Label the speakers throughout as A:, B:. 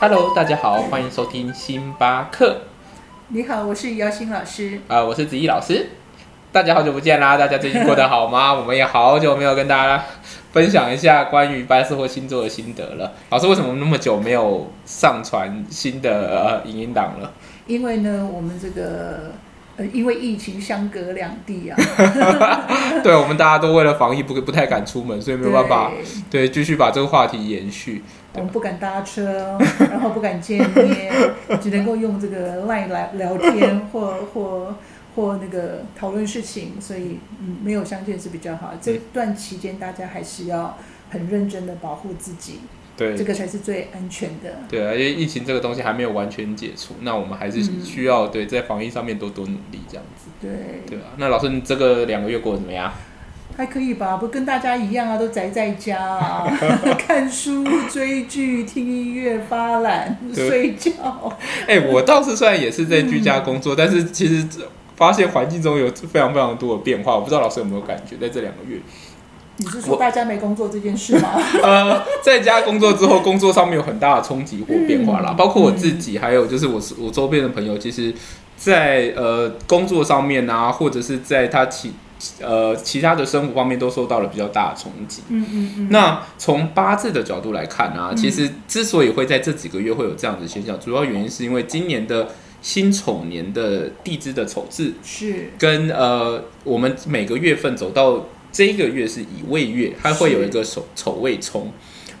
A: Hello，大家好，欢迎收听星巴克。
B: 你好，我是姚欣老师。
A: 啊、我是子怡老师。大家好久不见啦！大家最近过得好吗？我们也好久没有跟大家分享一下关于白色或星座的心得了。老师，为什么那么久没有上传新的呃影音档了？
B: 因为呢，我们这个呃，因为疫情相隔两地啊，
A: 对，我们大家都为了防疫不不太敢出门，所以没有办法
B: 对。
A: 对继续把这个话题延续。
B: 我们不敢搭车，然后不敢见面，只能够用这个 LINE 来聊天或或或那个讨论事情，所以嗯，没有相见是比较好。这段期间大家还是要很认真的保护自己，
A: 对
B: 这个才是最安全的。
A: 对啊，因为疫情这个东西还没有完全解除，那我们还是
B: 嗯
A: 需要对在防疫上面多多努力这样子。
B: 对，
A: 对啊，那老师，你这个两个月过得怎么样？
B: 还可以吧，不跟大家一样啊，都宅在家啊，看书、追剧、听音乐、发懒、睡觉。
A: 哎、我倒是虽然也是在居家工作，但是其实发现环境中有非常非常多的变化。我不知道老师有没有感觉，在这两个月，
B: 你是说大家没工作这件事吗？
A: 呃，在家工作之后，工作上面有很大的冲击或变化啦，
B: 嗯
A: 包括我自己，还有就是我我周边的朋友，其实在呃工作上面啊，或者是在他其呃其他的生活方面，都受到了比较大的冲击。
B: 嗯嗯嗯。
A: 那从八字的角度来看啊，
B: 嗯
A: 其实之所以会在这几个月会有这样的现象，主要原因是因为今年的辛丑年的地支的丑字，
B: 是
A: 跟呃我们每个月份走到这一个月是乙未月，它会有一个丑丑未冲。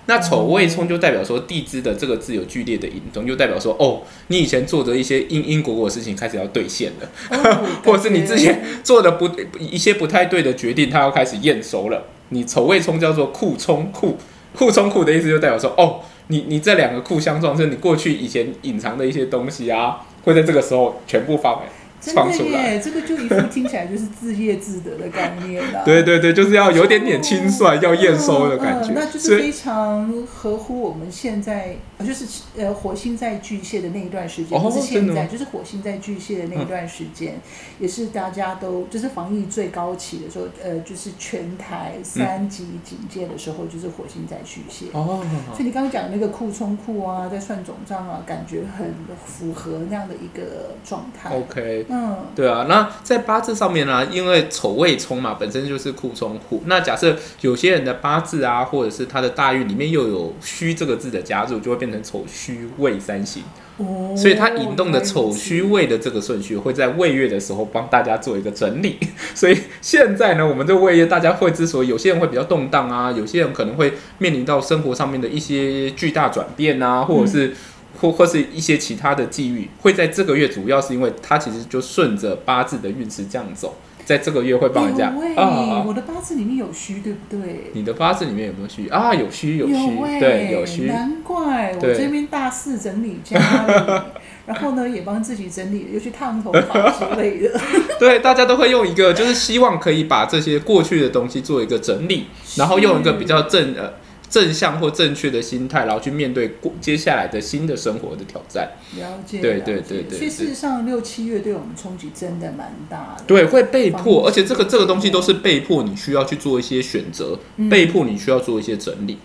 A: 那丑未冲就代表说地支的这个字有剧烈的引动，就代表说哦，你以前做的一些因因果果的事情开始要兑现了。
B: 哦
A: 或者是你之前做的不一些不太对的决定，它要开始验收了。你丑未冲叫做库冲库，库冲库的意思就代表说，哦，你你这两个库相撞，就是你过去以前隐藏的一些东西啊，会在这个时候全部放
B: 真
A: 放出来。
B: 的耶，这个就一副听起来就是自业自得的概念 啦。
A: 对对对，就是要有点点清算，要验收的感觉。
B: 嗯嗯那就是非常合乎我们现在，呃就是呃火星在巨蟹的那一段时间，
A: 哦
B: 不是现在，就是火星在巨蟹的那一段时间，也是大家都就是防疫最高期的时候，呃，就是全台三级警戒的时候，就是火星在巨蟹。
A: 哦，
B: 所以你刚刚讲的那个库冲库啊，在算总账啊，感觉很符合那样的一个状态。
A: OK。
B: 嗯，
A: 对啊，那在八字上面呢、因为丑未冲嘛，本身就是库冲库。那假设有些人的八字啊，或者是他的大运里面又有虚这个字的加入，就会变成丑虚未三星。
B: 哦，
A: 所以它引动的丑戌
B: 原来如此
A: 未的这个顺序会在未月的时候帮大家做一个整理。所以现在呢，我们这未月大家会之所以有些人会比较动荡啊，有些人可能会面临到生活上面的一些巨大转变啊，或者是。或或是一些其他的际遇，会在这个月，主要是因为它其实就顺着八字的运势这样走，在这个月会帮人家、啊。
B: 我的八字里面有虚，对不对？
A: 你的八字里面有没有虚啊？有虚有戌，
B: 欸
A: 对，有虚。
B: 难怪我这边大肆整理家里，然后呢也帮自己整理，又去烫头发之类的。
A: 对，大家都会用一个，就是希望可以把这些过去的东西做一个整理，然后用一个比较正呃正向或正确的心态，然后去面对过接下来的新的生活的挑战。
B: 了解，
A: 对对对对
B: 所以事实上六七月对我们冲击真的蛮大的。
A: 对，会被迫，而且这个这个东西都是被迫，你需要去做一些选择，
B: 嗯
A: 被迫你需要做一些整理。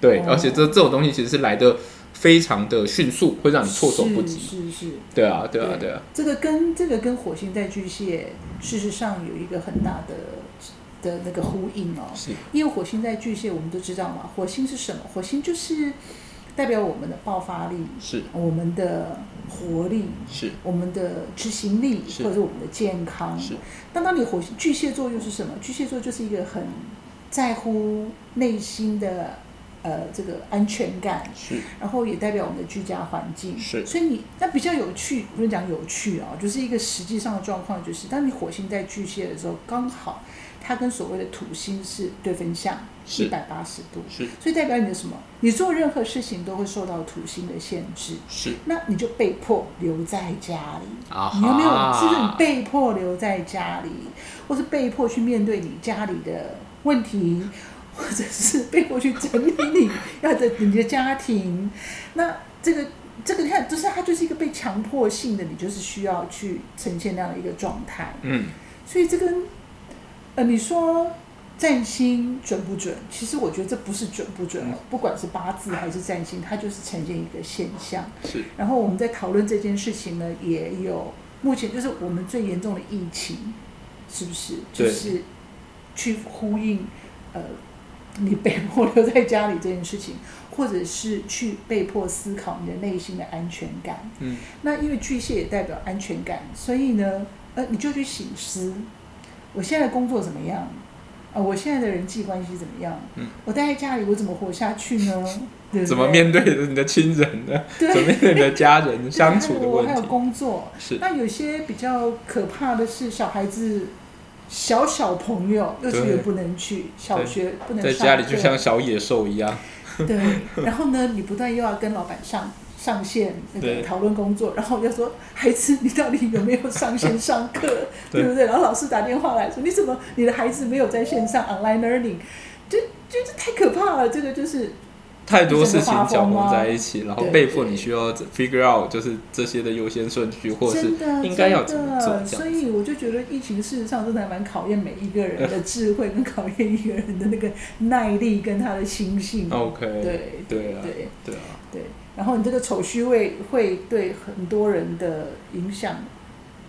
A: 对，
B: 哦
A: 而且这这种东西其实是来的非常的迅速，会让你措手不及。
B: 是是是，
A: 对啊，对啊，对啊，
B: 这个跟这个跟火星在巨蟹，事实上有一个很大的的那个呼应哦。
A: 是
B: 因为火星在巨蟹，我们都知道嘛，火星是什么？火星就是代表我们的爆发力、
A: 是
B: 我们的活力、
A: 是
B: 我们的执行力，或者是我们的健康。
A: 是，
B: 那当你火星巨蟹座又是什么？巨蟹座就是一个很在乎内心的呃这个安全感，
A: 是
B: 然后也代表我们的居家环境。
A: 是
B: 所以你那比较有趣，不是讲有趣啊，就是一个实际上的状况，就是当你火星在巨蟹的时候，刚好它跟所谓的土星是对分相，一百八十度，
A: 是
B: 所以代表你的什么？你做任何事情都会受到土星的限制，
A: 是
B: 那你就被迫留在家里。
A: 啊
B: 你有没有？
A: 哈
B: 是不是你被迫留在家里，或是被迫去面对你家里的问题，或者是被迫去整理你要的你的家庭？那这个这个你看，就是它就是一个被强迫性的，你就是需要去呈现那样的一个状态。
A: 嗯，
B: 所以这跟呃，你说占星准不准？其实我觉得这不是准不准，
A: 嗯
B: 不管是八字还是占星，它就是呈现一个现象。
A: 是
B: 然后我们在讨论这件事情呢，也有目前就是我们最严重的疫情，是不是？就
A: 对
B: 是去呼应呃，你被迫留在家里这件事情，或者是去被迫思考你的内心的安全感。
A: 嗯，
B: 那因为巨蟹也代表安全感，所以呢，呃，你就去醒思，我现在的工作怎么样？啊、我现在的人际关系怎么样？
A: 嗯，
B: 我待在家里，我怎么活下去呢？对对
A: 怎么面对你的亲人呢？
B: 对
A: 怎么面对你的家人相处的
B: 我 还有？工作，
A: 是
B: 那有些比较可怕的是，小孩子、小小朋友，幼稚
A: 对
B: 园不能去，小学不能
A: 在
B: 上
A: 家里就像小野兽一样。
B: 对，然后呢，你不断又要跟老板上上线那个讨论工作，然后要说孩子，你到底有没有上线上课，
A: 对。
B: 对不对？然后老师打电话来说，你怎么你的孩子没有在线上 online learning，就就这太可怕了，这个就是
A: 太多事情搅和
B: 发疯啊
A: 在一起，然后被迫你需要 figure out 就是这些的优先顺序，或者是应该要怎么做。
B: 所以我就觉得疫情事实上真的还蛮考验每一个人的智慧，跟考验一个人的那个耐力跟他的心性。
A: OK，
B: 对
A: 对啊，
B: 对
A: 对啊，
B: 对，然后你这个丑虚位会对很多人的影响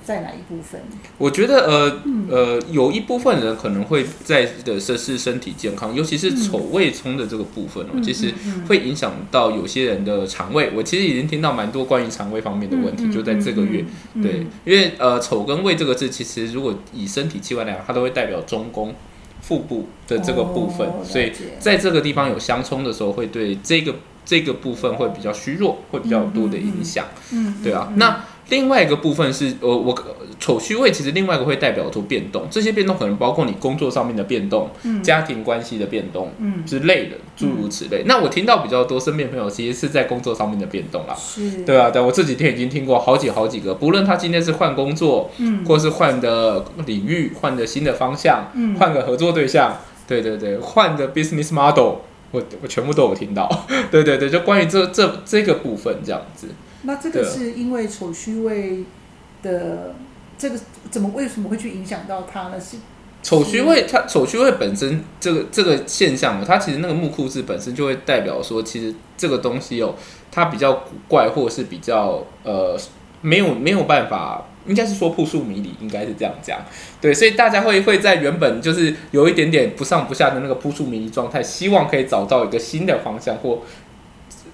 B: 在哪一部分？
A: 我觉得呃
B: 嗯
A: 呃，有一部分人可能会在的是是身体健康，尤其是
B: 嗯
A: 丑胃冲的这个部分哦，
B: 嗯
A: 其实会影响到有些人的肠胃。我其实已经听到蛮多关于肠胃方面的问题，
B: 嗯
A: 就在这个月。，
B: 嗯
A: 对，，因为呃，丑跟胃这个字，其实如果以身体器官来讲，它都会代表中宫、腹部的这个部分，
B: 哦
A: 所以在这个地方有相冲的时候，会对这个这个部分会比较虚弱，会比较有多的影响，
B: 嗯，
A: 对啊。
B: 嗯
A: 那另外一个部分是，呃，我丑虚位其实另外一个会代表出变动，这些变动可能包括你工作上面的变动、
B: 嗯。
A: 家庭关系的变动
B: 嗯。
A: 之类的，诸如此类。那我听到比较多身边朋友其实是在工作上面的变动啦。
B: 是，
A: 对啊，对，我这几天已经听过好几好几个，不论他今天是换工作，
B: 嗯。
A: 或是换的领域、换的新的方向、
B: 嗯。
A: 换个合作对象，对对对，换的 business model，我我全部都有听到。对对对，就关于这这这个部分这样子。
B: 那这个是因为丑虚位的这个怎么为什么会去影响到他呢？是
A: 丑虚位，它丑虚位本身这个这个现象，它其实那个木库字本身就会代表说，其实这个东西哦，它比较古怪，或者是比较呃没有没有办法，应该是说扑朔迷离，应该是这样讲。对，所以大家会会在原本就是有一点点不上不下的那个扑朔迷离状态，希望可以找到一个新的方向或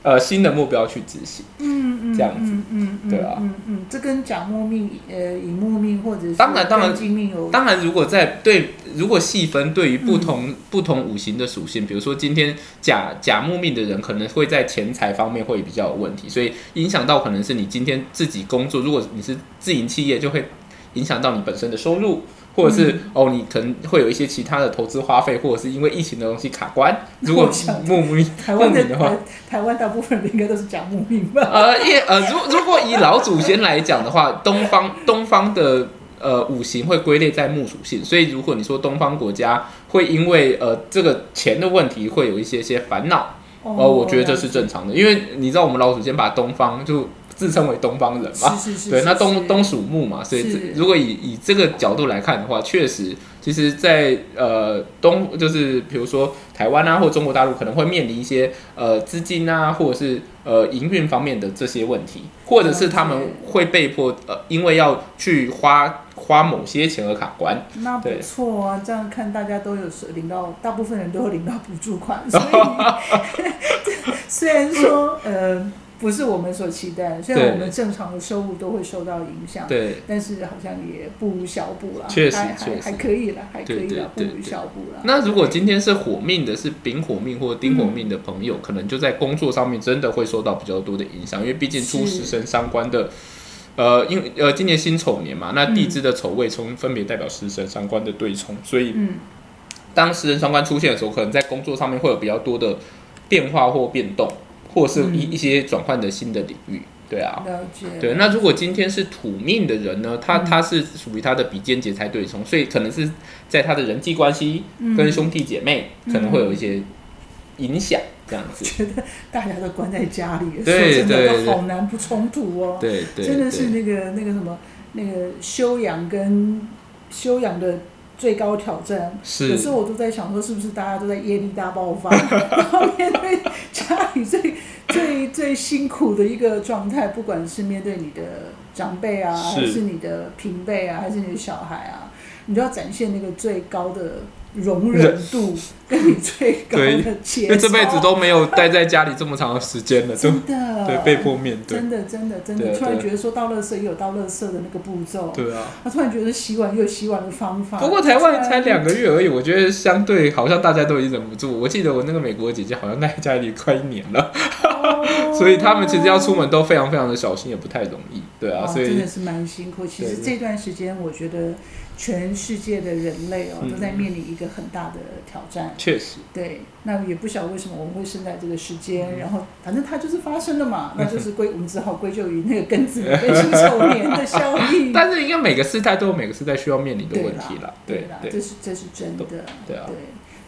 A: 呃新的目标去执行。
B: 嗯嗯
A: 这样子
B: 嗯嗯嗯
A: 对啊
B: 嗯嗯，这跟甲木命呃乙木命或者是
A: 当然当然
B: 庚金命有
A: 当然，如果在对，如果细分对于不
B: 嗯
A: 同、不同五行的属性，比如说今天甲甲木命的人，可能会在钱财方面会比较有问题，所以影响到可能是你今天自己工作，如果你是自营企业，就会影响到你本身的收入。或者是、
B: 嗯
A: 哦，你可能会有一些其他的投资花费，或者是因为疫情的东西卡关。如果
B: 我想
A: 木命
B: 台湾的
A: 话
B: 台台湾大部分人应该都是讲木命吧？
A: 呃，也呃，如如果以老祖先来讲的话，东方东方的呃五行会归类在木属性，所以如果你说东方国家会因为呃这个钱的问题会有一些些烦恼，哦，我觉得这是正常的，因为你知道我们老祖先把东方就自称为东方人嘛，对，
B: 是是是是
A: 那东东属木嘛，所以如果以以这个角度来看的话，确实，其实在，呃东就是比如说台湾啊或中国大陆可能会面临一些呃资金啊或者是呃营运方面的这些问题，或者是他们会被迫呃因为要去花花某些钱而卡关。
B: 那不
A: 对
B: 错啊，这样看大家都有领到，大部分人都有领到补助款，所以 虽然说呃不是我们所期待的，虽然我们正常的收入都会受到影响，
A: 对，
B: 但是好像也不如小补啦，
A: 确实
B: 还还还可以了，还可以了，不无
A: 对对对
B: 小补了。
A: 那如果今天是火命的，是丙火命或丁火命的朋友，可能就在工作上面真的会受到比较多的影响，因为毕竟出
B: 是
A: 食神相关的。呃，因为呃，今年辛丑年嘛，那
B: 嗯
A: 地支的丑未冲分别代表食神三官的对冲，所以
B: 嗯，
A: 当食神三官出现的时候，可能在工作上面会有比较多的变化或变动，或者是一、
B: 嗯
A: 一些转换的新的领域。对啊，
B: 了解。
A: 对。那如果今天是土命的人呢，他
B: 嗯
A: 他是属于他的比肩劫财对冲，所以可能是在他的人际关系
B: 嗯
A: 跟兄弟姐妹
B: 嗯
A: 可能会有一些影响，这样子。
B: 觉得大家都关在家里，
A: 对
B: 说真的
A: 对
B: 都好难不冲突哦。
A: 对对，
B: 真的是那个那个什么那个修养跟修养的最高挑战。有
A: 是
B: 时候我都在想说，是不是大家都在业力大爆发，然后面对家里最最最辛苦的一个状态，不管是面对你的长辈啊，还是你的平辈啊，还是你的小孩啊，你都要展现那个最高的容忍度，跟你最高
A: 对
B: 的节
A: 因为这辈子都没有待在家里这么长的时间了，
B: 真的
A: 对被迫面对
B: 真，的真的真的，突然觉得说到垃圾也有到垃圾的那个步骤，
A: 对啊。
B: 他突然觉得洗碗也有洗碗的方法。
A: 不过台湾才两个月而已，我觉得相对好像大家都已经忍不住。我记得我那个美国的姐姐好像待在家里快一年了，
B: 哦
A: 所以他们其实要出门都非常非常的小心，也不太容易。对啊，
B: 哦
A: 所以
B: 真的是蛮辛苦。其实
A: 对
B: 这段时间，我觉得全世界的人类哦，
A: 嗯
B: 都在面临一个很大的挑战。
A: 确实
B: 对，那也不晓得为什么我们会生在这个时间，
A: 嗯
B: 然后反正它就是发生了嘛，那就是归我们只好归咎于那个庚子年跟辛丑年的效应。
A: 但是应该每个时代都有每个时代需要面临的问题啦。对
B: 啦，这，是这是真的。
A: 对啊
B: 对，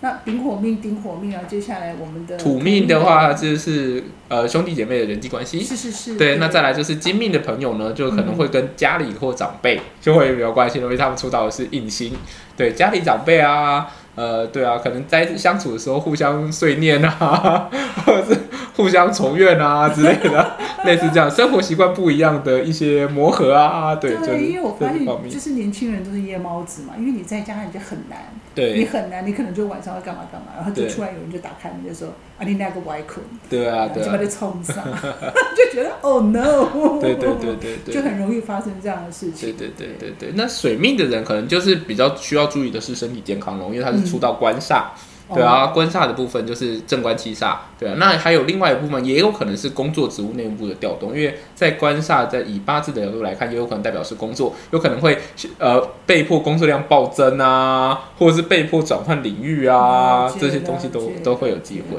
B: 那丙火命丁火命啊，接下来我们的
A: 土命的话就是呃兄弟姐妹的人际关系。
B: 是是是，
A: 对，那再来就是金命的朋友呢，就可能会跟家里或长辈就会有关系，因为他们出道的是印星，对家里长辈啊，呃，对啊，可能在相处的时候互相碎念啊，或者是互相仇怨啊之类的，类似这样，生活习惯不一样的一些磨合啊，对，就是
B: 因为我发现就，是年轻人都是夜猫子嘛，因为你在家你就很难，
A: 对。
B: 你，很难，你可能就晚上要干嘛干嘛，然后就
A: 对
B: 突然有人就打开门就说啊你那个歪困，
A: 对啊，对啊。
B: 就把，你冲上，就觉得 oh no，
A: 对对对对对，
B: 就很容易发生这样的事
A: 对
B: 情。
A: 对对对对对，那水命的人可能就是比较需要注意的是身体健康咯，因为他是出到官煞，
B: 哦
A: 对啊，官煞的部分就是正官七煞，对啊，那还有另外一部分也有可能是工作职务内部的调动，因为在官煞在以八字的角度来看，也有可能代表是工作，有可能会呃被迫工作量暴增啊，或者是被迫转换领域啊这些东西都都会有机会，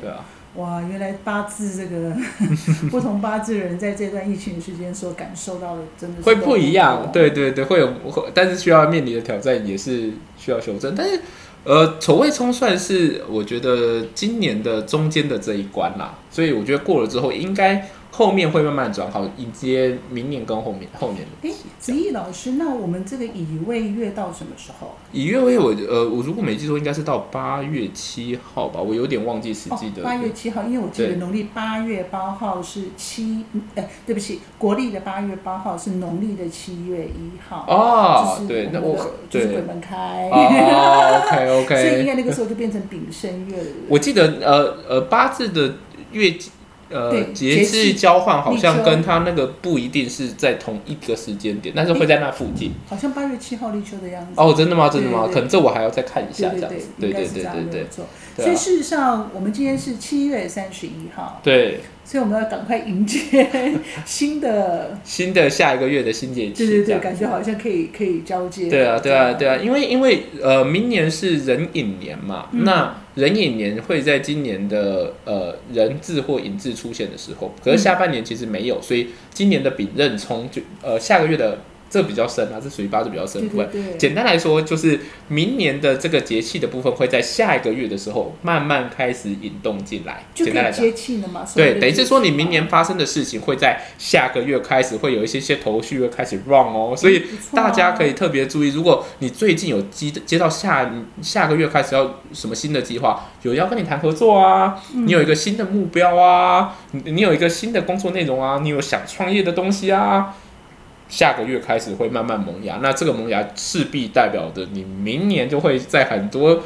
A: 对啊，
B: 哇，原来八字这个 不同八字人在这段疫情的时间所感受到的，真的是
A: 会不一样，
B: 同
A: 对对对，会有，会但是需要面临的挑战也是需要修正。但是，呃，丑未冲算是我觉得今年的中间的这一关啦，所以我觉得过了之后，应该后面会慢慢转好，迎接明年跟后面后年的
B: 哎，子毅老师，那我们这个乙未月到什么时候？
A: 乙月为我呃，我如果没记错，应该是到八月七号吧，我有点忘记实际的。
B: 哦八月七号，因为我记得农历八月八号是七，哎，对不起，国历的八月八号是农历的七月一号。
A: 哦
B: 就，是
A: 对，那我
B: 就是鬼门开。
A: 哦，OK
B: 所以应
A: OK，
B: 该那个时候就变成丙申月了。
A: 我记得呃呃八字的月呃节
B: 节气
A: 气交换好像跟他那个不一定是在同一个时间点，但是会在那附近。
B: 好像八月七号立秋的样子。
A: 哦，真的吗？真的吗？可能这我还要再看一下，这样子。
B: 对，
A: 对对对对
B: 所以事实上，我们今天是七月三十一号，
A: 对，
B: 所以我们要赶快迎接 新的，
A: 新的下一个月的新节气，
B: 对对对，感觉好像可以可以交接。
A: 对啊，对啊，对啊，因为因为呃，明年是壬寅年嘛，
B: 嗯
A: 那壬寅年会在今年的呃壬字或寅字出现的时候，可是下半年其实没有，所以今年的丙壬冲就呃下个月的这比较深啊，这属于八字比较深的部分。
B: 对对对，
A: 简单来说，就是明年的这个节气的部分会在下一个月的时候慢慢开始引动进来。
B: 就可以
A: 简单来讲，
B: 接气了嘛。
A: 对，等于是说你明年发生的事情会在下个月开始会有一些些头绪会开始 run 哦，所以大家可以特别注意，如果你最近有接接到下下个月开始要什么新的计划，有人要跟你谈合作啊，
B: 嗯
A: 你有一个新的目标啊，你你有一个新的工作内容啊，你有想创业的东西啊。下个月开始会慢慢萌芽，那这个萌芽势必代表着你明年就会在很多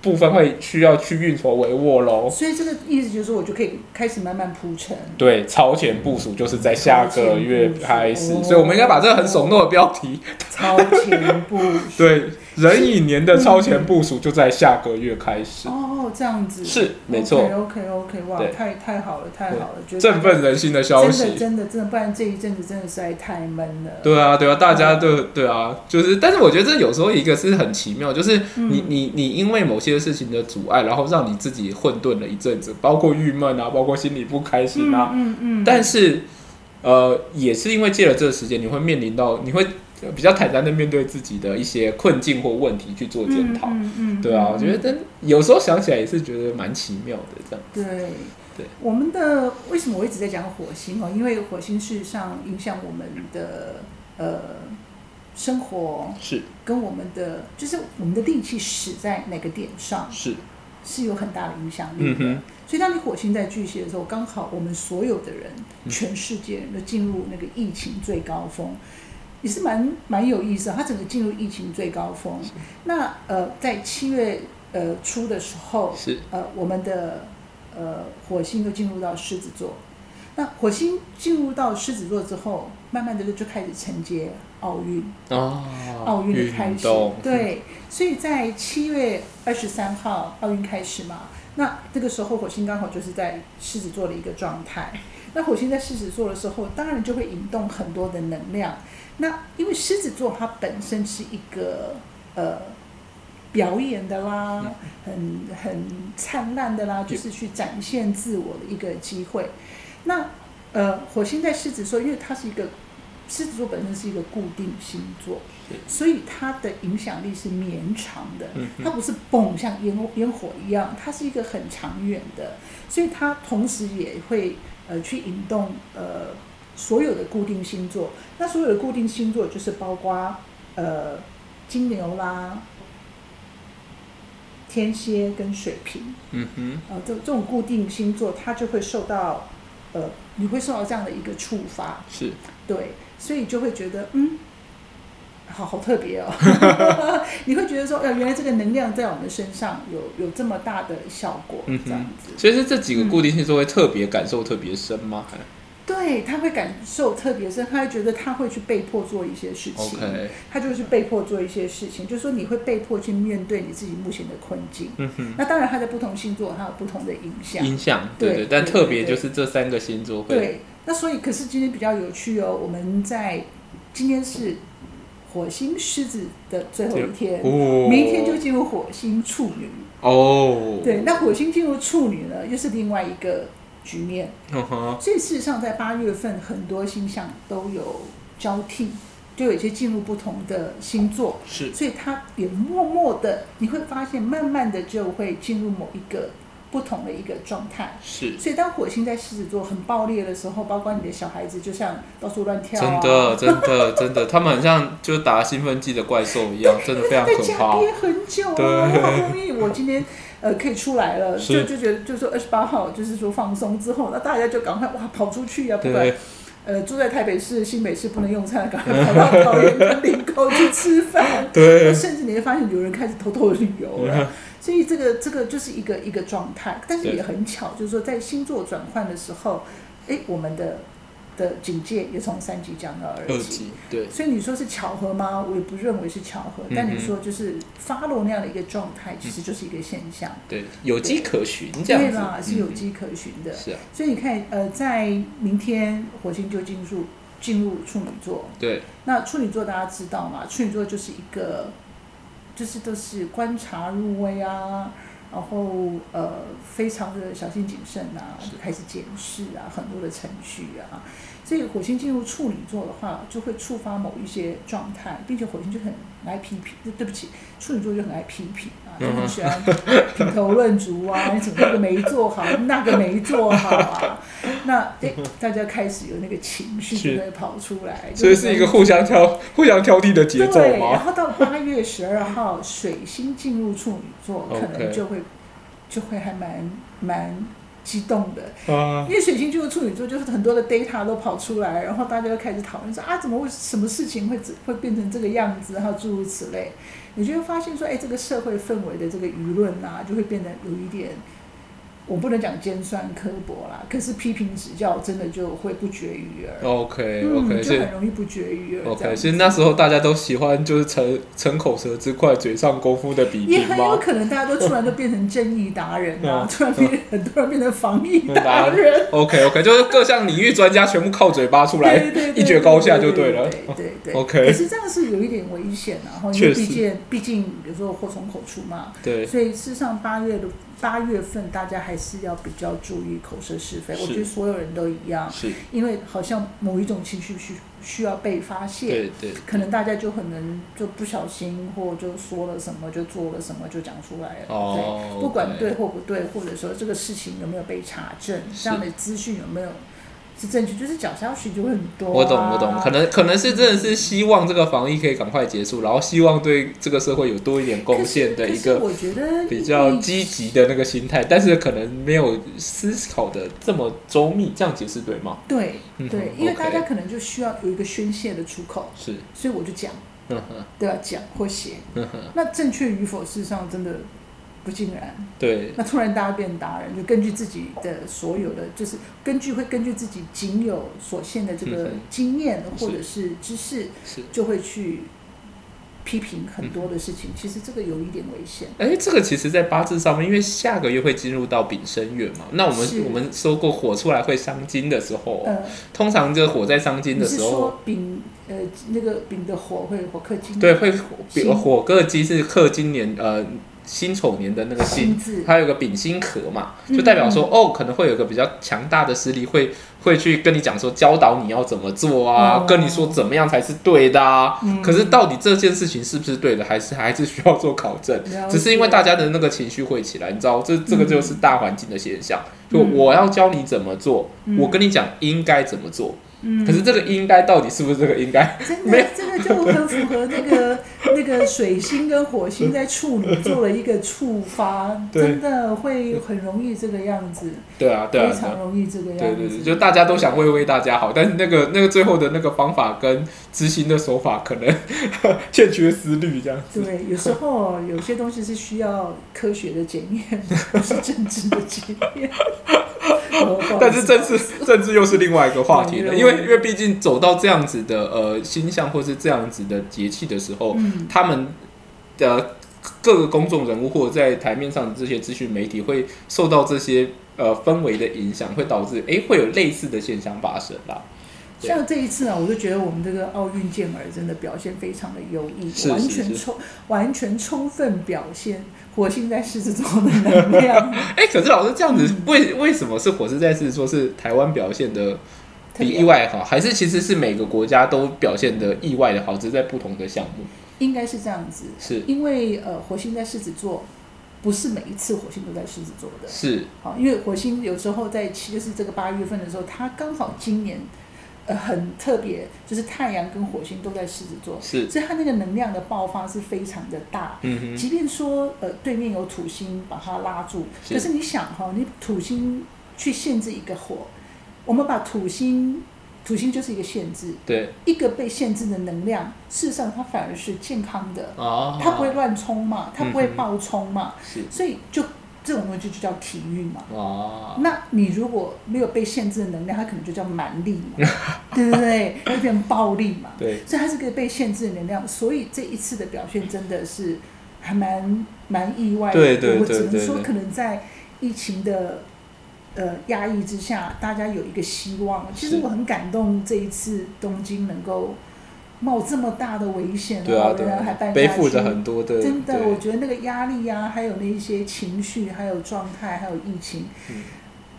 A: 部分会需要去运筹帷幄喽。
B: 所以这个意思就是说，我就可以开始慢慢铺陈。
A: 对，超前部署就是在下个月开始，所以我们应该把这个很耸动的标题，
B: 超前部署。
A: 对，壬寅年的超前部署就在下个月开始，
B: 哦，这样子
A: 是没错
B: ，OK OK，哇，太太好了，太好了，觉得
A: 振奋人心的消
B: 真的
A: 息。
B: 真的真的，不然这一阵子真的实在太闷了。
A: 对啊，对啊，大家都对啊，就是，但是我觉得这有时候一个是很奇妙，就是
B: 嗯
A: 你你你因为某些事情的阻碍，然后让你自己混沌了一阵子，包括郁闷啊，包括心里不开心啊，
B: 嗯嗯，
A: 但是，呃，也是因为借了这个时间，你会面临到，你会比较坦然的面对自己的一些困境或问题去做检讨。
B: 嗯嗯，
A: 对啊，我觉得真有时候想起来也是觉得蛮奇妙的这样。
B: 对。
A: 对，
B: 我们的为什么我一直在讲火星哦？因为火星事实上影响我们的呃生活。
A: 是。
B: 跟我们的就是我们的力气使在哪个点上
A: 是，
B: 是有很大的影响力的。
A: 嗯，
B: 所以当你火星在巨蟹的时候，刚好我们所有的人，
A: 嗯。
B: 全世界人都进入那个疫情最高峰，也是蛮蛮有意思的。它整个进入疫情最高峰。那呃，在七月呃初的时候，
A: 是
B: 呃，我们的呃火星就进入到狮子座。那火星进入到狮子座之后，慢慢的就就开始承接奥运，
A: 哦，
B: 奥运的开始，对，所以在七月二十三号奥运开始嘛，那这个时候火星刚好就是在狮子座的一个状态。那火星在狮子座的时候，当然就会引动很多的能量。那因为狮子座它本身是一个呃表演的啦，很很灿烂的啦，就是去展现自我的一个机会。那呃，火星在狮子座，因为它是一个狮子座本身是一个固定星座，所以它的影响力是绵长的，它不是嘣像烟烟火一样，它是一个很长远的，所以它同时也会呃去引动呃所有的固定星座。那所有的固定星座就是包括呃金牛啦、天蝎跟水瓶。
A: 嗯哼，
B: 呃，这这种固定星座，它就会受到，呃，你会受到这样的一个触发，
A: 是。
B: 对，所以就会觉得，嗯，好好特别哦，你会觉得说，呃，原来这个能量在我们身上有有这么大的效果，
A: 嗯
B: 这样
A: 哼
B: 子，
A: 所以是这几个固定星座会特别感受特别深吗？还
B: 对，他会感受特别深，他会觉得他会去被迫做一些事情
A: OK，
B: 他就是被迫做一些事情，就是说你会被迫去面对你自己目前的困境。
A: 嗯哼，
B: 那当然，他在不同星座，他有不同的影响。
A: 影响对但
B: 对
A: 特别就是这三个星座会
B: 对，那所以可是今天比较有趣哦，我们在今天是火星狮子的最后一天，
A: 哦，
B: 明天就进入火星处女。
A: 哦，
B: 对，那火星进入处女呢，又是另外一个局面。
A: 嗯哼，
B: 所以事实上，在八月份很多星象都有交替，就有些进入不同的星座，
A: 是
B: 所以它也默默的，你会发现，慢慢的就会进入某一个不同的一个状态。
A: 是。
B: 所以当火星在狮子座很爆裂的时候，包括你的小孩子，就像到处乱跳、
A: 真
B: 啊，
A: 的，真的，真的，他们很像就是打兴奋剂的怪兽一样，真的非常
B: 在家
A: 可怕。
B: 憋很久啊，
A: 对
B: 好不容易我今天呃可以出来了，就就觉得就是说二十八号就是说放松之后，那大家就赶快哇跑出去啊，不管，呃住在台北市、新北市不能用餐，赶快 跑到桃园跟林口去吃饭，
A: 对，
B: 甚至你会发现有人开始偷偷的旅游了。所以这个这个就是一个一个状态，但是也很巧，就是说在星座转换的时候，哎，我们的的警戒也从三级降到二级。
A: 二级，对，
B: 所以你说是巧合吗？我也不认为是巧合。
A: 嗯
B: 但你说就是发落那样的一个状态，其实就是一个现象。
A: 对，有迹可循这样子，
B: 对啦，是有
A: 嗯
B: 迹可循的。
A: 是啊，
B: 所以你看，呃，在明天火星就进入进入处女座。
A: 对，
B: 那处女座大家知道嘛？处女座就是一个，就是都是观察入微啊，然后呃非常的小心谨慎啊
A: 就，
B: 开始检视啊，很多的程序啊。所以火星进入处女座的话，就会触发某一些状态，并且火星就很爱批评，对对不起，处女座就很爱批评啊，就很喜欢评头论足啊，你怎么这个没做好，那个没做好啊，那诶，大家开始有那个情绪
A: 是
B: 就会跑出来，
A: 所以是一个互相挑、互相挑剔的节奏
B: 对，然
A: 吗？
B: 后到八月十二号，水星进入处女座，可能就会就会还蛮蛮激动的，
A: 啊，
B: 因为水星进入处女座，就是很多的 data 都跑出来，然后大家就开始讨论说啊，怎么会什么事情会会变成这个样子，然后诸如此类，你就会发现说，哎，这个社会氛围的这个舆论啊，就会变得有一点。我不能讲尖酸刻薄啦，可是批评指教真的就会不绝于耳。
A: OK
B: 嗯
A: OK，
B: 就很容易不绝于耳。
A: OK，
B: 样
A: 其实那时候大家都喜欢就是逞逞口舌之快、嘴上功夫的比拼
B: 也很有？可能大家都突然都变成正义达人啊
A: 嗯，
B: 突然变很多人变成防疫达
A: 达
B: 人
A: ，OK OK，就是各项领域专家全部靠嘴巴出来一决高下就对了。
B: 对对对
A: OK
B: 可是这样是有一点危险啊，然后因为毕竟毕竟有时候祸从口出嘛，
A: 对，
B: 所以事实上八月的八月份大家还是要比较注意口舌是非。
A: 是
B: 我觉得所有人都一样，
A: 是，
B: 因为好像某一种情绪需需要被发泄。
A: 对对，
B: 可能大家就可能就不小心，或就说了什么，就做了什么，就讲出来了。
A: 哦
B: 对，不管对或不对，或者说这个事情有没有被查证，这样的资讯有没有是正确，就是脚下去就会很多、啊。
A: 我懂，我懂，可能可能是真的是希望这个防疫可以赶快结束，然后希望对这个社会有多一点贡献的一个
B: 我觉得
A: 比较
B: 疫
A: 积极的那个心态，但是可能没有思考的这么周密，这样解释对吗？
B: 对
A: 嗯
B: 对，因为大家可能就需要有一个宣泄的出口，
A: 是，
B: 所以我就讲，
A: 嗯哼，
B: 对吧？讲或写，
A: 嗯哼，
B: 那正确与否，事实上真的不尽然。
A: 对，
B: 那突然大家变达人，就根据自己的所有的，就是根据会根据自己仅有所限的这个经验或者是知识，
A: 是。
B: 就会去批评很多的事
A: 嗯
B: 情。其实这个有一点危险。
A: 哎，这个其实，在八字上面，因为下个月会进入到丙申月嘛，那我们我们说过火出来会伤金的时候，
B: 呃，
A: 通常这个火在伤金的时候，
B: 说丙呃那个丙的火会火克金？
A: 对，会比
B: 辛
A: 火克金是克今年呃辛丑年的那个辛
B: 辛，字，
A: 还有个丙辛壳嘛，
B: 嗯
A: 就代表说、哦，可能会有个比较强大的势力会会去跟你讲说，教导你要怎么做啊，
B: 哦。
A: 跟你说怎么样才是对的啊。
B: 嗯。
A: 可是到底这件事情是不是对的，还是还是需要做考证。只是因为大家的那个情绪会起来，你知道，这这个就是大环境的现象。就
B: 嗯
A: 我要教你怎么做，
B: 嗯。
A: 我跟你讲应该怎么做，
B: 嗯。
A: 可是这个应该到底是不是这个应该？
B: 真
A: 没
B: 这个就很符合那个那个水星跟火星在处女 做了一个触发，真的会很容易这个样子，
A: 对啊，对啊，
B: 非常容易这个样子。
A: 对对对，就大家都想为为大家好，但是那个那个最后的那个方法跟执行的手法可能 欠缺思虑，这样子。
B: 对，有时候有些东西是需要科学的检验，不是政治的检验。
A: 但是政治政治又是另外一个话题了，因为因为毕竟走到这样子的呃星象或是这样子的节气的时候，
B: 嗯，
A: 他们的各个公众人物或者在台面上的这些资讯媒体会受到这些呃氛围的影响，会导致诶会有类似的现象发生啦。
B: 像这一次呢，我就觉得我们这个奥运健儿真的表现非常的优异，完
A: 是是。是
B: 全充完全充分表现火星在狮子座的能量，
A: 哎、可是老师这样子，
B: 嗯。
A: 为为什么是火星在狮子座是台湾表现的比意外好，还是其实是每个国家都表现的意外的好，只是在不同的项目？
B: 应该是这样子，
A: 是。
B: 因为呃，火星在狮子座，不是每一次火星都在狮子座的。
A: 是。
B: 好，因为火星有时候在七，就是这个八月份的时候，它刚好今年呃很特别，就是太阳跟火星都在狮子座，
A: 是，
B: 所以它那个能量的爆发是非常的大。
A: 嗯哼，
B: 即便说呃对面有土星把它拉住，
A: 是。
B: 可是你想哈，你土星去限制一个火，我们把土星，土星就是一个限制，
A: 对。
B: 一个被限制的能量，事实上它反而是健康的，
A: 啊，
B: 它不会乱冲嘛，它不会
A: 嗯哼
B: 爆冲嘛，
A: 是。
B: 所以就这种东西就叫体育嘛。
A: 哦，
B: 那你如果没有被限制的能量，它可能就叫蛮力嘛，对不对？会变成暴力嘛。
A: 对。
B: 所以它是个被限制的能量，所以这一次的表现真的是还蛮蛮意外的。
A: 对对
B: 我只能说，可能在疫情的呃压抑之下，大家有一个希望。其实我很感动，这一次东京能够冒这么大的危险，
A: 对啊对
B: 然后还
A: 啊
B: 办，下
A: 背负着很多的，
B: 真的，我觉得那个压力呀、还有那一些情绪，还有状态，还有疫情，
A: 嗯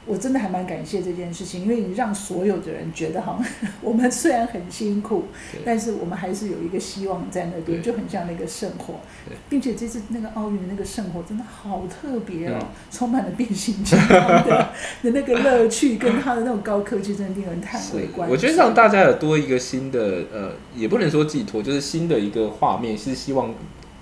B: 我真的还蛮感谢这件事情，因为你让所有的人觉得好像 我们虽然很辛苦，但是我们还是有一个希望在那边，就很像那个圣火。
A: 对，
B: 并且这次那个奥运的那个圣火真的好特别哦，
A: 嗯。
B: 充满了变形金刚的的 那个乐趣，跟它的那种高科技，真的令人叹为观止。
A: 我觉得让大家有多一个新的呃，也不能说寄托，就是新的一个画面，是希望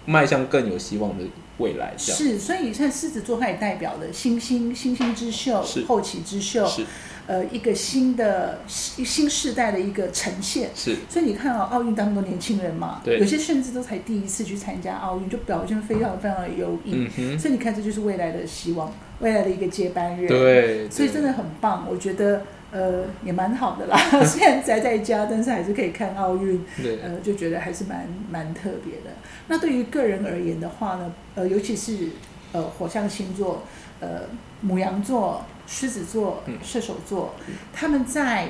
A: 迈向更有希望的未来，这样。
B: 是，所以像狮子座，它也代表了星星、星星之秀
A: 是、
B: 后起之秀，
A: 是。
B: 呃，一个新的新新世代的一个呈现。
A: 是。
B: 所以你看啊、奥运当中年轻人嘛，
A: 对。
B: 有些甚至都才第一次去参加奥运，就表现非常非常的优异。
A: 嗯哼，
B: 所以你看，这就是未来的希望，未来的一个接班人。，
A: 对，对。
B: 所以真的很棒，我觉得呃也蛮好的啦。虽然宅在家，但是还是可以看奥运，
A: 对
B: 呃，就觉得还是蛮蛮特别的。那对于个人而言的话呢，呃，尤其是呃火象星座，呃母羊座、狮子座
A: 嗯、
B: 射手座，他们在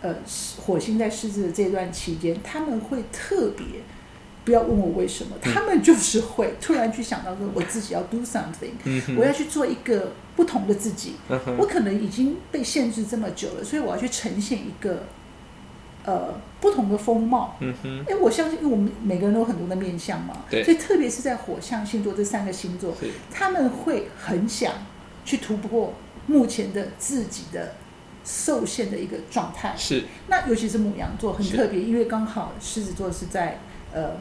B: 呃火星在狮子的这段期间，他们会特别。不要问我为什么，
A: 嗯。
B: 他们就是会突然去想到说，我自己要 do something，、
A: 嗯，
B: 我要去做一个不同的自己。
A: 嗯
B: 我可能已经被限制这么久了，所以我要去呈现一个呃不同的风貌。
A: 嗯哼，
B: 因为我相信，因为我们每个人都有很多的面相嘛，所以特别是在火象星座这三个星座，他们会很想去突破目前的自己的受限的一个状态。
A: 是。
B: 那尤其是母羊座很特别，因为刚好狮子座是在呃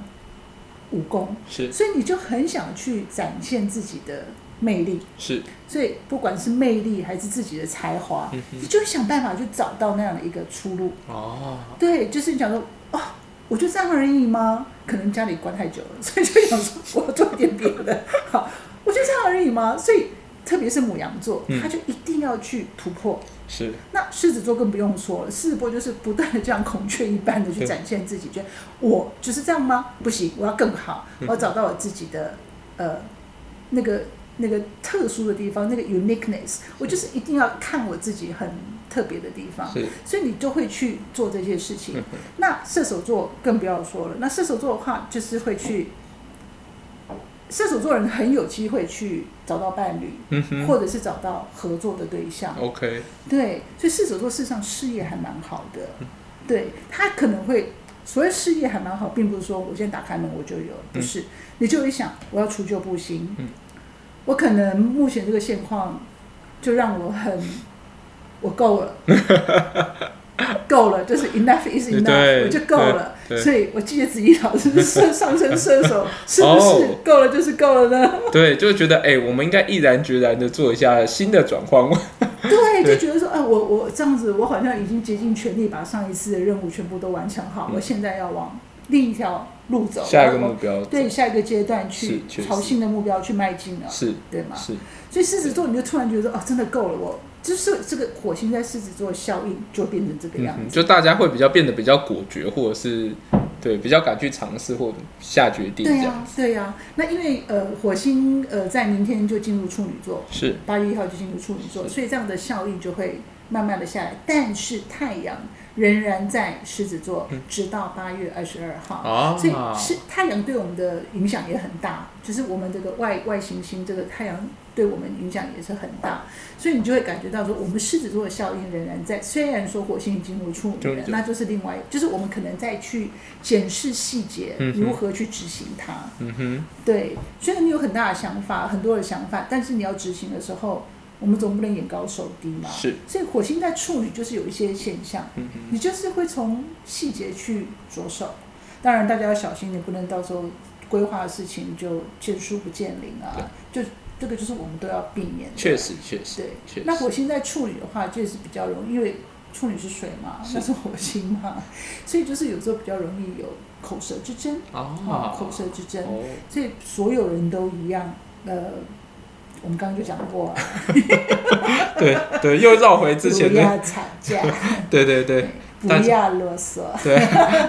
B: 五宫，
A: 是
B: 所以你就很想去展现自己的魅力。
A: 是，
B: 所以不管是魅力还是自己的才华，
A: 嗯哼，
B: 你就想办法去找到那样的一个出路。
A: 哦，
B: 对，就是你想说，哦，我就这样而已吗？可能家里关太久了，所以就想说我要做点别的。好，我就这样而已吗？所以特别是母羊座，
A: 嗯
B: 他就一定要去突破。
A: 是
B: 那狮子座更不用说了，狮子座就是不断的这样孔雀一般的去展现自己，觉得我就是这样吗？不行，我要更好，
A: 嗯
B: 我要找到我自己的呃那个那个特殊的地方，那个 uniqueness，我就是一定要看我自己很特别的地方，
A: 是，
B: 所以你就会去做这些事情。
A: 嗯
B: 那射手座更不要说了，那射手座的话就是会去。射手座人很有机会去找到伴侣，
A: 嗯
B: 或者是找到合作的对象。
A: ，OK，
B: 对，所以射手座事实上事业还蛮好的，对他可能会所谓事业还蛮好，并不是说我现在打开门我就有，不是，你就会想我要除旧布新，
A: 嗯。
B: 我可能目前这个现况就让我很我够了，够了，就是 enough is enough，我就够了，所以我记得子怡老师射上升射手 是不是？
A: 哦。
B: 够了就是够了呢？
A: 对，就觉得哎、我们应该毅然决然的做一下新的转换。
B: 对，
A: 对。
B: 就觉得说，哎、我我这样子，我好像已经竭尽全力把上一次的任务全部都完成好，
A: 嗯。
B: 我现在要往另一条路走，
A: 下一个
B: 我
A: 目标
B: 对下一个阶段去朝新的目标去迈进了，
A: 是
B: 对吗？
A: 是。
B: 所以狮子座你就突然觉得说，哦，真的够了，我就是这个火星在狮子座的效应就变成这个样子。
A: 就大家会比较变得比较果决，或者是对比较敢去尝试或下决定这
B: 对呀、
A: 样。
B: 对呀、那因为呃，火星呃在明天就进入处女座，
A: 是
B: 八月一号就进入处女座，所以这样的效应就会慢慢的下来。但是太阳仍然在狮子座，直到八月二十二号。
A: 啊
B: 所以是太阳对我们的影响也很大，就是我们这个外外行星这个太阳对我们影响也是很大，所以你就会感觉到说，我们狮子座的效应仍然在。虽然说火星已经入处女了，那就是另外，就是我们可能再去检视细节，如何去执行它。
A: 嗯哼，
B: 对，虽然你有很大的想法，很多的想法，但是你要执行的时候，我们总不能眼高手低嘛。
A: 是，
B: 所以火星在处女就是有一些现象，
A: 嗯，
B: 你就是会从细节去着手。当然，大家要小心，你不能到时候规划的事情就见树不见林啊。就这个就是我们都要避免的。
A: 确实确实
B: 对。
A: 确实。
B: 那火星在处女的话，就是比较容易，因为处女是水嘛，那是火星嘛，所以就是有时候比较容易有口舌之争啊，
A: 啊，
B: 口舌之争。
A: 哦，
B: 所以所有人都一样。呃，我们刚刚就讲过啊，
A: 对对，又绕回之前的，
B: 不要吵架，
A: 对对对
B: 不要啰嗦。
A: 对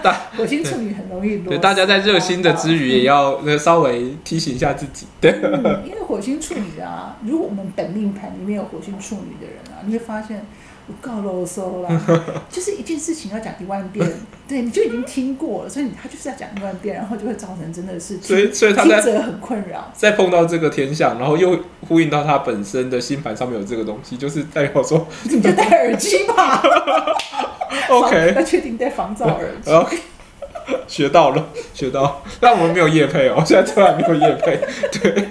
A: 大
B: 火星处女很容易啰嗦。
A: 对，大家在热心的之余，也要呃稍微提醒一下自己。对，
B: 嗯，因为火星处女啊，如果我们本命盘里面有火星处女的人啊，你会发现我够啰嗦啦，就是一件事情要讲一万遍，对，你就已经听过了，所以你他就是要讲一万遍，然后就会造成真的是
A: 所以所以他在
B: 者很困扰。
A: 再碰到这个天象，然后又呼应到他本身的星盘上面有这个东西，就是代表说
B: 你就戴耳机吧
A: ，OK
B: 要确定戴防噪耳机。
A: OK，学到了，学到了。但我们没有夜配哦，现在突然没有夜配。
B: 对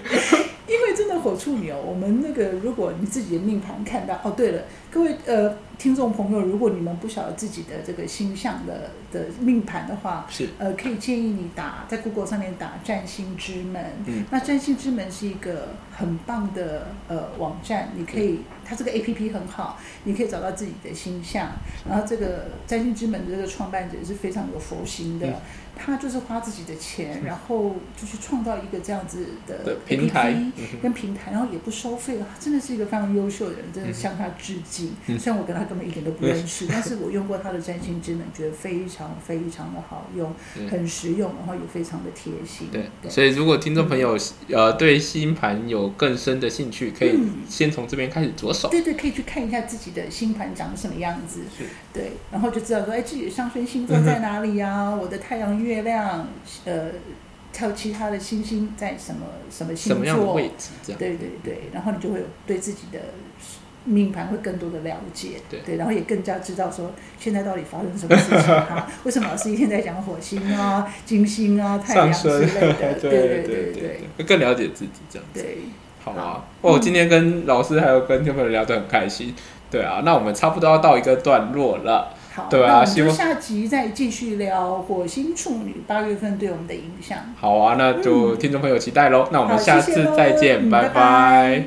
B: 因为真的火处女哦，我们那个如果你自己的命盘看到哦，对了，各位呃听众朋友，如果你们不晓得自己的这个星象的的命盘的话，
A: 是，
B: 呃，可以建议你打在 Google 上面打“占星之门”。
A: 嗯。
B: 那占星之门是一个很棒的呃网站，你可以它这个 A P P 很好，你可以找到自己的星象。然后这个占星之门的这个创办者是非常有佛心的，
A: 嗯。
B: 他就是花自己的钱，然后就去创造一个这样子的
A: 的平台。
B: APP 跟平台，然后也不收费了，真的是一个非常优秀的人，真的向他致敬。
A: 嗯。
B: 虽然我跟他根本一点都不认识，但是我用过他的占星之门，觉得非常非常的好用，
A: 嗯
B: 很实用，然后也非常的贴心。
A: 对，所以如果听众朋友呃对星盘有更深的兴趣，可以
B: 嗯。
A: 先从这边开始着手。
B: 对对，可以去看一下自己的星盘长什么样子，对，然后就知道说，哎，自己的上升星座在哪里呀、我的太阳、月亮，呃，还有其他的星星在什么什么星座？
A: 什么样的位置？这样
B: 对对对，然后你就会有对自己的命盘会更多的了解，
A: 对
B: 然后也更加知道说现在到底发生什么事情啊？为什么老师一天在讲火星啊、金星啊、太阳之类的？
A: 对
B: 对对
A: 对
B: 对
A: 对，会更了解自己这样子。
B: 对，
A: 好啊
B: 我，
A: 哦，今天跟老师还有跟听众朋友聊得很开心。对啊，那我们差不多要到一个段落了。
B: 好，
A: 对啊
B: 那我们就
A: 希望
B: 下集再继续聊火星处女八月份对我们的影响。
A: 好啊，那就听众朋友期待喽。那我们下次再见，拜
B: 嗯拜拜
A: 拜